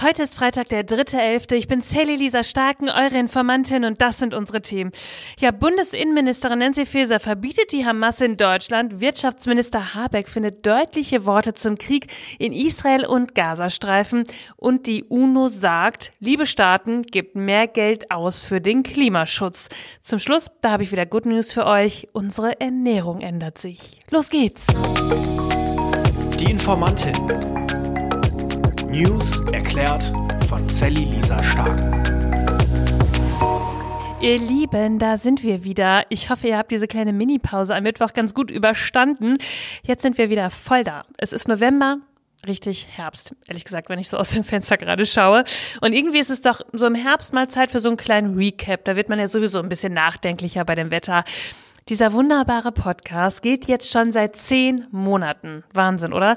Heute ist Freitag, der 3.11. Ich bin Sally Lisa Starken, eure Informantin und das sind unsere Themen. Ja, Bundesinnenministerin Nancy Faeser verbietet die Hamas in Deutschland. Wirtschaftsminister Habeck findet deutliche Worte zum Krieg in Israel und Gazastreifen. Und die UNO sagt, liebe Staaten, gebt mehr Geld aus für den Klimaschutz. Zum Schluss, da habe ich wieder Good News für euch. Unsere Ernährung ändert sich. Los geht's! Die Informantin. News erklärt von Sally Lisa Stark. Ihr Lieben, da sind wir wieder. Ich hoffe, ihr habt diese kleine Minipause am Mittwoch ganz gut überstanden. Jetzt sind wir wieder voll da. Es ist November, richtig Herbst, ehrlich gesagt, wenn ich so aus dem Fenster gerade schaue. Und irgendwie ist es doch so im Herbst mal Zeit für so einen kleinen Recap. Da wird man ja sowieso ein bisschen nachdenklicher bei dem Wetter. Dieser wunderbare Podcast geht jetzt schon seit zehn Monaten. Wahnsinn, oder?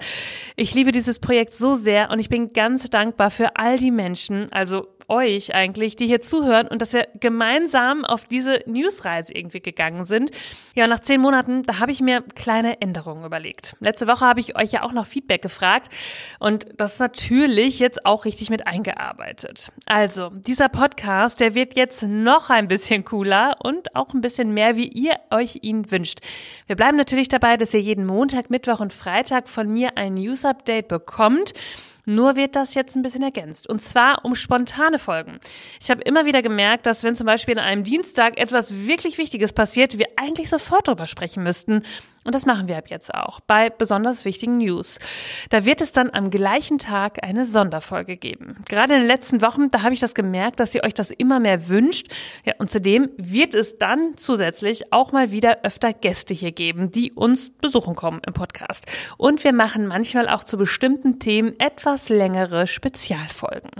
Ich liebe dieses Projekt so sehr und ich bin ganz dankbar für all die Menschen, also euch eigentlich, die hier zuhören und dass wir gemeinsam auf diese Newsreise irgendwie gegangen sind. Ja, nach zehn Monaten, da habe ich mir kleine Änderungen überlegt. Letzte Woche habe ich euch ja auch noch Feedback gefragt und das natürlich jetzt auch richtig mit eingearbeitet. Also, dieser Podcast, der wird jetzt noch ein bisschen cooler und auch ein bisschen mehr, wie ihr euch ihn wünscht. Wir bleiben natürlich dabei, dass ihr jeden Montag, Mittwoch und Freitag von mir ein News-Update bekommt. Nur wird das jetzt ein bisschen ergänzt. Und zwar um spontane Folgen. Ich habe immer wieder gemerkt, dass wenn zum Beispiel an einem Dienstag etwas wirklich Wichtiges passiert, wir eigentlich sofort darüber sprechen müssten. Und das machen wir ab jetzt auch bei besonders wichtigen News. Da wird es dann am gleichen Tag eine Sonderfolge geben. Gerade in den letzten Wochen, da habe ich das gemerkt, dass ihr euch das immer mehr wünscht. Ja, und zudem wird es dann zusätzlich auch mal wieder öfter Gäste hier geben, die uns besuchen kommen im Podcast. Und wir machen manchmal auch zu bestimmten Themen etwas längere Spezialfolgen.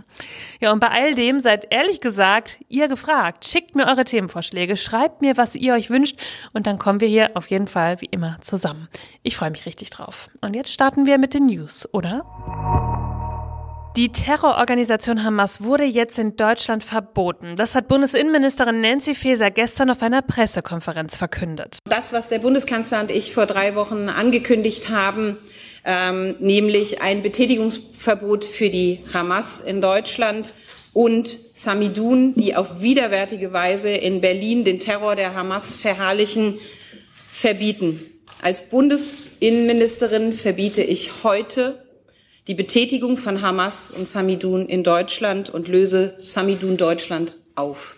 Ja, und bei all dem seid ehrlich gesagt ihr gefragt. Schickt mir eure Themenvorschläge, schreibt mir, was ihr euch wünscht und dann kommen wir hier auf jeden Fall wie immer zusammen. Ich freue mich richtig drauf. Und jetzt starten wir mit den News, oder? Die Terrororganisation Hamas wurde jetzt in Deutschland verboten. Das hat Bundesinnenministerin Nancy Faeser gestern auf einer Pressekonferenz verkündet. Das, was der Bundeskanzler und ich vor drei Wochen angekündigt haben, ähm, nämlich ein Betätigungsverbot für die Hamas in Deutschland und Samidun, die auf widerwärtige Weise in Berlin den Terror der Hamas verherrlichen, verbieten. Als Bundesinnenministerin verbiete ich heute die Betätigung von Hamas und Samidun in Deutschland und löse Samidun Deutschland auf.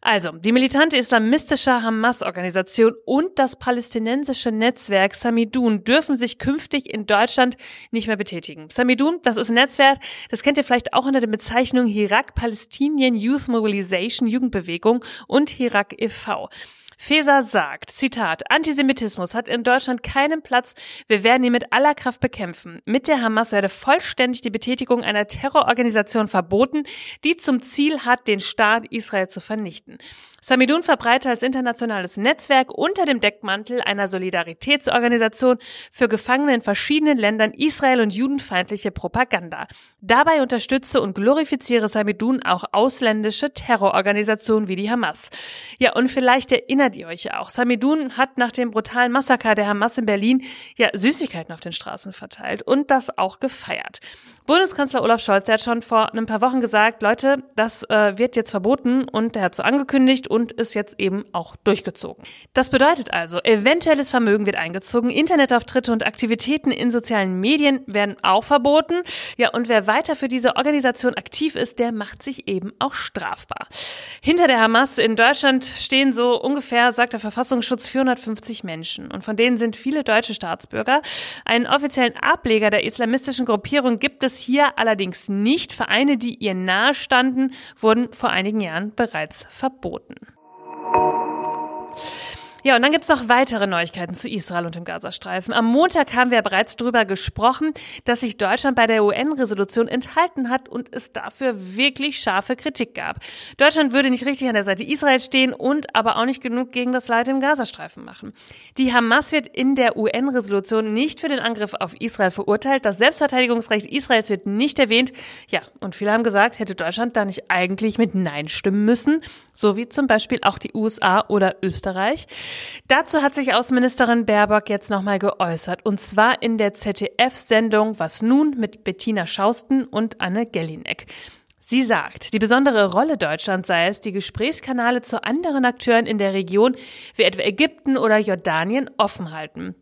Also, die militante islamistische Hamas-Organisation und das palästinensische Netzwerk Samidun dürfen sich künftig in Deutschland nicht mehr betätigen. Samidun, das ist ein Netzwerk, das kennt ihr vielleicht auch unter der Bezeichnung Hirak Palestinian Youth Mobilization Jugendbewegung und Hirak e.V. Feser sagt, Zitat, Antisemitismus hat in Deutschland keinen Platz. Wir werden ihn mit aller Kraft bekämpfen. Mit der Hamas werde vollständig die Betätigung einer Terrororganisation verboten, die zum Ziel hat, den Staat Israel zu vernichten. Samidun verbreitet als internationales Netzwerk unter dem Deckmantel einer Solidaritätsorganisation für Gefangene in verschiedenen Ländern Israel und judenfeindliche Propaganda. Dabei unterstütze und glorifiziere Samidun auch ausländische Terrororganisationen wie die Hamas. Ja, und vielleicht erinnert ihr euch auch. Samidun hat nach dem brutalen Massaker der Hamas in Berlin ja Süßigkeiten auf den Straßen verteilt und das auch gefeiert. Bundeskanzler Olaf Scholz, der hat schon vor ein paar Wochen gesagt, Leute, das äh, wird jetzt verboten und der hat so angekündigt und ist jetzt eben auch durchgezogen. Das bedeutet also, eventuelles Vermögen wird eingezogen, Internetauftritte und Aktivitäten in sozialen Medien werden auch verboten. Ja, und wer weiter für diese Organisation aktiv ist, der macht sich eben auch strafbar. Hinter der Hamas in Deutschland stehen so ungefähr, sagt der Verfassungsschutz, 450 Menschen und von denen sind viele deutsche Staatsbürger. Einen offiziellen Ableger der islamistischen Gruppierung gibt es es hier allerdings nicht. Vereine, die ihr nahestanden, wurden vor einigen Jahren bereits verboten. Ja, und dann gibt's noch weitere Neuigkeiten zu Israel und dem Gazastreifen. Am Montag haben wir bereits darüber gesprochen, dass sich Deutschland bei der UN-Resolution enthalten hat und es dafür wirklich scharfe Kritik gab. Deutschland würde nicht richtig an der Seite Israel stehen und aber auch nicht genug gegen das Leid im Gazastreifen machen. Die Hamas wird in der UN-Resolution nicht für den Angriff auf Israel verurteilt. Das Selbstverteidigungsrecht Israels wird nicht erwähnt. Ja, und viele haben gesagt, hätte Deutschland da nicht eigentlich mit Nein stimmen müssen, so wie zum Beispiel auch die USA oder Österreich. Dazu hat sich Außenministerin Baerbock jetzt nochmal geäußert, und zwar in der ZDF-Sendung Was nun mit Bettina Schausten und Anne Gellinek. Sie sagt, die besondere Rolle Deutschlands sei es, die Gesprächskanale zu anderen Akteuren in der Region wie etwa Ägypten oder Jordanien offen halten.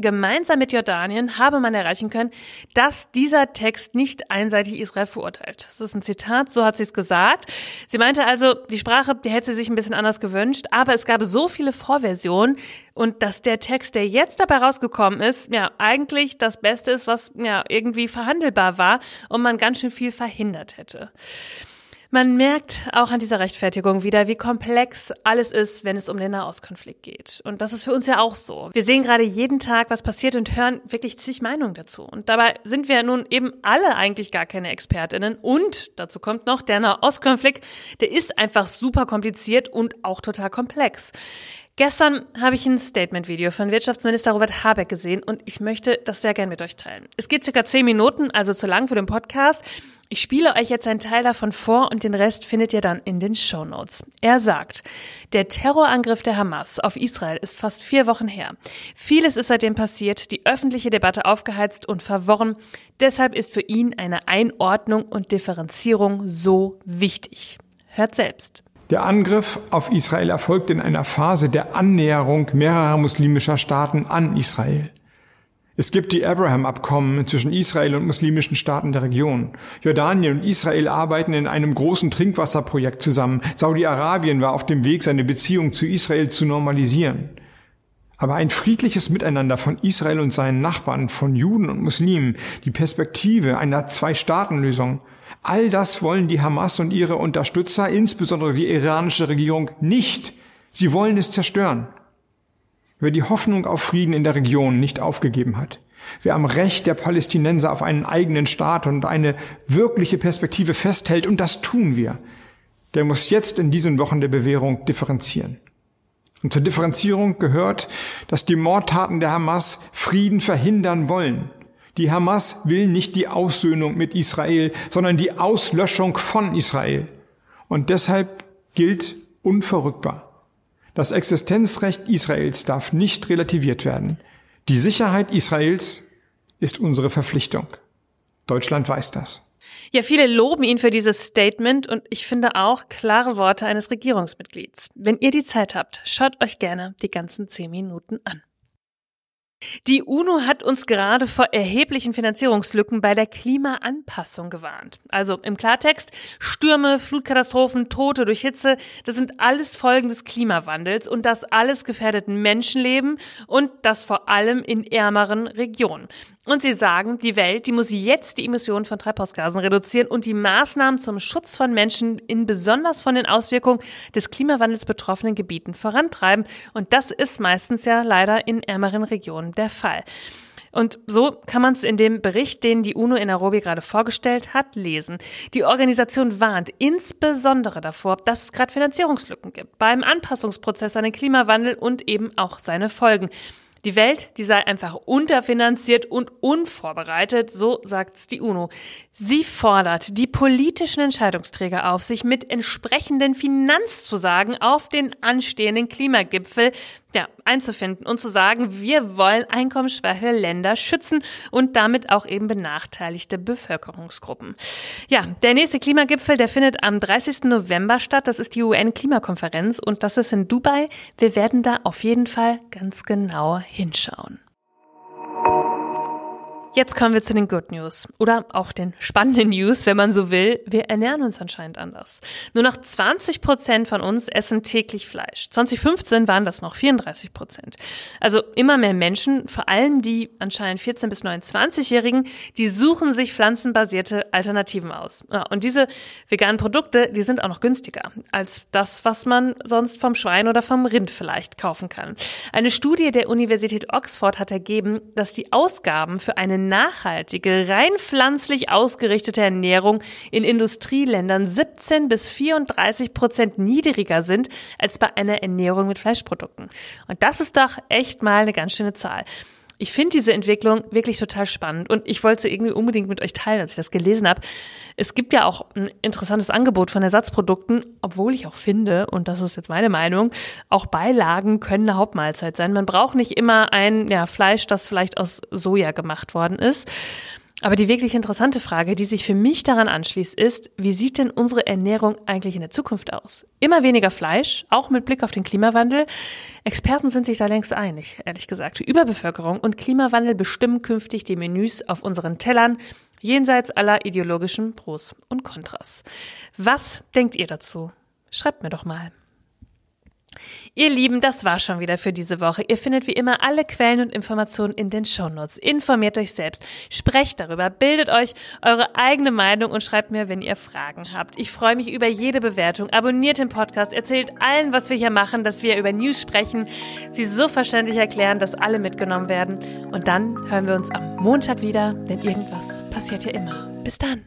Gemeinsam mit Jordanien habe man erreichen können, dass dieser Text nicht einseitig Israel verurteilt. Das ist ein Zitat, so hat sie es gesagt. Sie meinte also, die Sprache, die hätte sie sich ein bisschen anders gewünscht, aber es gab so viele Vorversionen und dass der Text, der jetzt dabei rausgekommen ist, ja, eigentlich das Beste ist, was ja irgendwie verhandelbar war und man ganz schön viel verhindert hätte. Man merkt auch an dieser Rechtfertigung wieder, wie komplex alles ist, wenn es um den Nahostkonflikt geht. Und das ist für uns ja auch so. Wir sehen gerade jeden Tag, was passiert und hören wirklich zig Meinungen dazu. Und dabei sind wir nun eben alle eigentlich gar keine Expertinnen. Und dazu kommt noch, der Nahostkonflikt, der ist einfach super kompliziert und auch total komplex. Gestern habe ich ein Statement-Video von Wirtschaftsminister Robert Habeck gesehen und ich möchte das sehr gerne mit euch teilen. Es geht circa zehn Minuten, also zu lang für den Podcast. Ich spiele euch jetzt einen Teil davon vor und den Rest findet ihr dann in den Show Notes. Er sagt, der Terrorangriff der Hamas auf Israel ist fast vier Wochen her. Vieles ist seitdem passiert, die öffentliche Debatte aufgeheizt und verworren. Deshalb ist für ihn eine Einordnung und Differenzierung so wichtig. Hört selbst. Der Angriff auf Israel erfolgt in einer Phase der Annäherung mehrerer muslimischer Staaten an Israel. Es gibt die Abraham-Abkommen zwischen Israel und muslimischen Staaten der Region. Jordanien und Israel arbeiten in einem großen Trinkwasserprojekt zusammen. Saudi-Arabien war auf dem Weg, seine Beziehung zu Israel zu normalisieren. Aber ein friedliches Miteinander von Israel und seinen Nachbarn, von Juden und Muslimen, die Perspektive einer Zwei-Staaten-Lösung, all das wollen die Hamas und ihre Unterstützer, insbesondere die iranische Regierung, nicht. Sie wollen es zerstören. Wer die Hoffnung auf Frieden in der Region nicht aufgegeben hat, wer am Recht der Palästinenser auf einen eigenen Staat und eine wirkliche Perspektive festhält, und das tun wir, der muss jetzt in diesen Wochen der Bewährung differenzieren. Und zur Differenzierung gehört, dass die Mordtaten der Hamas Frieden verhindern wollen. Die Hamas will nicht die Aussöhnung mit Israel, sondern die Auslöschung von Israel. Und deshalb gilt unverrückbar. Das Existenzrecht Israels darf nicht relativiert werden. Die Sicherheit Israels ist unsere Verpflichtung. Deutschland weiß das. Ja, viele loben ihn für dieses Statement und ich finde auch klare Worte eines Regierungsmitglieds. Wenn ihr die Zeit habt, schaut euch gerne die ganzen zehn Minuten an. Die UNO hat uns gerade vor erheblichen Finanzierungslücken bei der Klimaanpassung gewarnt. Also im Klartext, Stürme, Flutkatastrophen, Tote durch Hitze, das sind alles Folgen des Klimawandels und das alles gefährdeten Menschenleben und das vor allem in ärmeren Regionen. Und sie sagen, die Welt, die muss jetzt die Emissionen von Treibhausgasen reduzieren und die Maßnahmen zum Schutz von Menschen in besonders von den Auswirkungen des Klimawandels betroffenen Gebieten vorantreiben. Und das ist meistens ja leider in ärmeren Regionen der Fall. Und so kann man es in dem Bericht, den die UNO in Nairobi gerade vorgestellt hat, lesen. Die Organisation warnt insbesondere davor, dass es gerade Finanzierungslücken gibt beim Anpassungsprozess an den Klimawandel und eben auch seine Folgen. Die Welt, die sei einfach unterfinanziert und unvorbereitet, so sagt's die UNO. Sie fordert die politischen Entscheidungsträger auf, sich mit entsprechenden Finanzzusagen auf den anstehenden Klimagipfel ja, einzufinden und zu sagen, wir wollen einkommensschwache Länder schützen und damit auch eben benachteiligte Bevölkerungsgruppen. Ja, der nächste Klimagipfel, der findet am 30. November statt. Das ist die UN-Klimakonferenz und das ist in Dubai. Wir werden da auf jeden Fall ganz genau hinschauen. Jetzt kommen wir zu den Good News oder auch den spannenden News, wenn man so will. Wir ernähren uns anscheinend anders. Nur noch 20 Prozent von uns essen täglich Fleisch. 2015 waren das noch 34 Prozent. Also immer mehr Menschen, vor allem die anscheinend 14 bis 29-Jährigen, die suchen sich pflanzenbasierte Alternativen aus. Ja, und diese veganen Produkte, die sind auch noch günstiger als das, was man sonst vom Schwein oder vom Rind vielleicht kaufen kann. Eine Studie der Universität Oxford hat ergeben, dass die Ausgaben für eine nachhaltige, rein pflanzlich ausgerichtete Ernährung in Industrieländern 17 bis 34 Prozent niedriger sind als bei einer Ernährung mit Fleischprodukten. Und das ist doch echt mal eine ganz schöne Zahl. Ich finde diese Entwicklung wirklich total spannend und ich wollte sie irgendwie unbedingt mit euch teilen, als ich das gelesen habe. Es gibt ja auch ein interessantes Angebot von Ersatzprodukten, obwohl ich auch finde, und das ist jetzt meine Meinung, auch Beilagen können eine Hauptmahlzeit sein. Man braucht nicht immer ein ja, Fleisch, das vielleicht aus Soja gemacht worden ist. Aber die wirklich interessante Frage, die sich für mich daran anschließt, ist, wie sieht denn unsere Ernährung eigentlich in der Zukunft aus? Immer weniger Fleisch, auch mit Blick auf den Klimawandel. Experten sind sich da längst einig, ehrlich gesagt. Überbevölkerung und Klimawandel bestimmen künftig die Menüs auf unseren Tellern, jenseits aller ideologischen Pros und Kontras. Was denkt ihr dazu? Schreibt mir doch mal. Ihr Lieben, das war schon wieder für diese Woche. Ihr findet wie immer alle Quellen und Informationen in den Shownotes. Informiert euch selbst, sprecht darüber, bildet euch eure eigene Meinung und schreibt mir, wenn ihr Fragen habt. Ich freue mich über jede Bewertung. Abonniert den Podcast, erzählt allen, was wir hier machen, dass wir über News sprechen, sie so verständlich erklären, dass alle mitgenommen werden. Und dann hören wir uns am Montag wieder, denn irgendwas passiert ja immer. Bis dann.